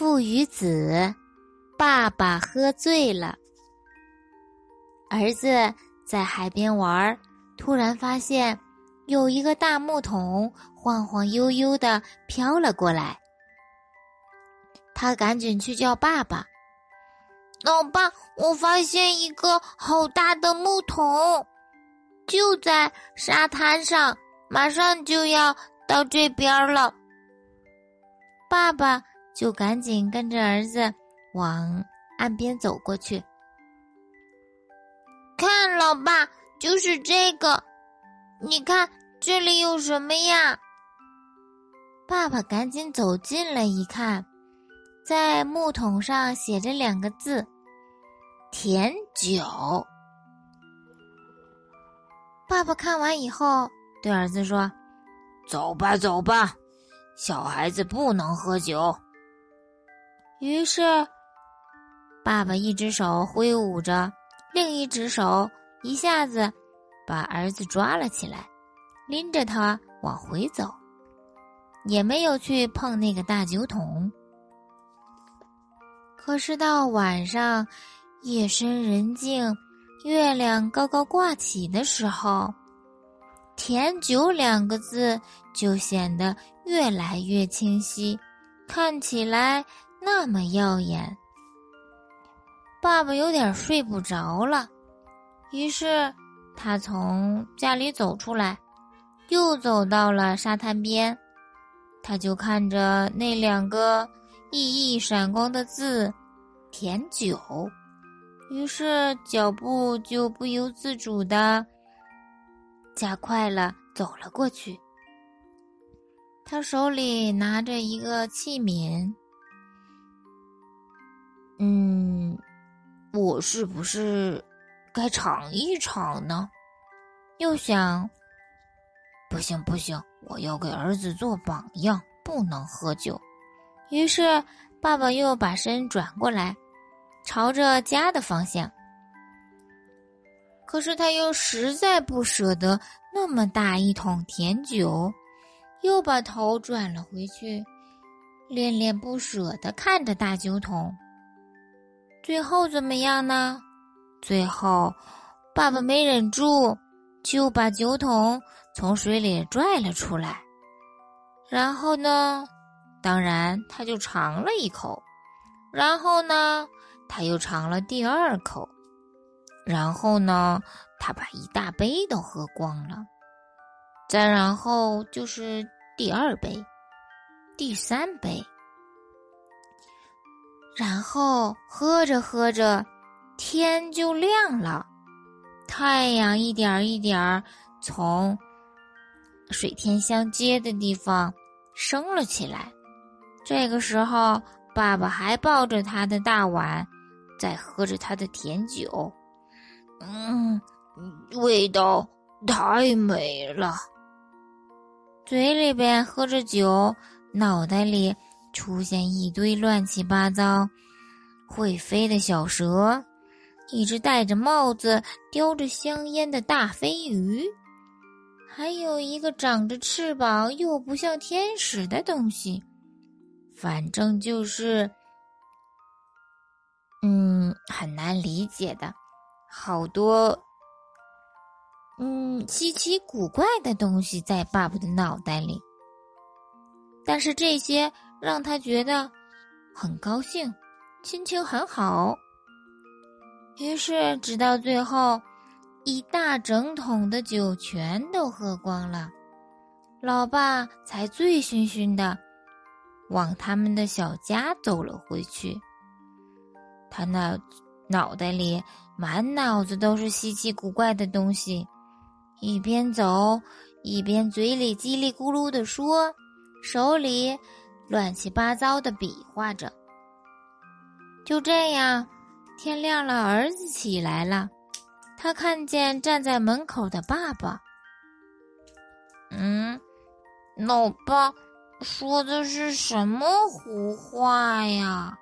父与子，爸爸喝醉了。儿子在海边玩，突然发现有一个大木桶晃晃悠悠的飘了过来。他赶紧去叫爸爸：“老爸，我发现一个好大的木桶，就在沙滩上，马上就要到这边了。”爸爸就赶紧跟着儿子往岸边走过去。看，老爸，就是这个。你看，这里有什么呀？爸爸赶紧走近了一看，在木桶上写着两个字：“甜酒。”爸爸看完以后，对儿子说：“走吧，走吧，小孩子不能喝酒。”于是，爸爸一只手挥舞着。另一只手一下子把儿子抓了起来，拎着他往回走，也没有去碰那个大酒桶。可是到晚上，夜深人静，月亮高高挂起的时候，“甜酒”两个字就显得越来越清晰，看起来那么耀眼。爸爸有点睡不着了，于是他从家里走出来，又走到了沙滩边，他就看着那两个熠熠闪光的字“甜酒”，于是脚步就不由自主的加快了，走了过去。他手里拿着一个器皿，嗯。我是不是该尝一尝呢？又想，不行不行，我要给儿子做榜样，不能喝酒。于是爸爸又把身转过来，朝着家的方向。可是他又实在不舍得那么大一桶甜酒，又把头转了回去，恋恋不舍的看着大酒桶。最后怎么样呢？最后，爸爸没忍住，就把酒桶从水里拽了出来。然后呢，当然他就尝了一口。然后呢，他又尝了第二口。然后呢，他把一大杯都喝光了。再然后就是第二杯，第三杯。然后喝着喝着，天就亮了，太阳一点儿一点儿从水天相接的地方升了起来。这个时候，爸爸还抱着他的大碗，在喝着他的甜酒。嗯，味道太美了。嘴里边喝着酒，脑袋里。出现一堆乱七八糟、会飞的小蛇，一只戴着帽子、叼着香烟的大飞鱼，还有一个长着翅膀又不像天使的东西。反正就是，嗯，很难理解的，好多，嗯，稀奇古怪的东西在爸爸的脑袋里。但是这些。让他觉得很高兴，心情很好。于是，直到最后，一大整桶的酒全都喝光了，老爸才醉醺醺的往他们的小家走了回去。他那脑袋里满脑子都是稀奇古怪的东西，一边走一边嘴里叽里咕噜的说，手里。乱七八糟的比划着，就这样，天亮了，儿子起来了，他看见站在门口的爸爸。嗯，老爸说的是什么胡话呀？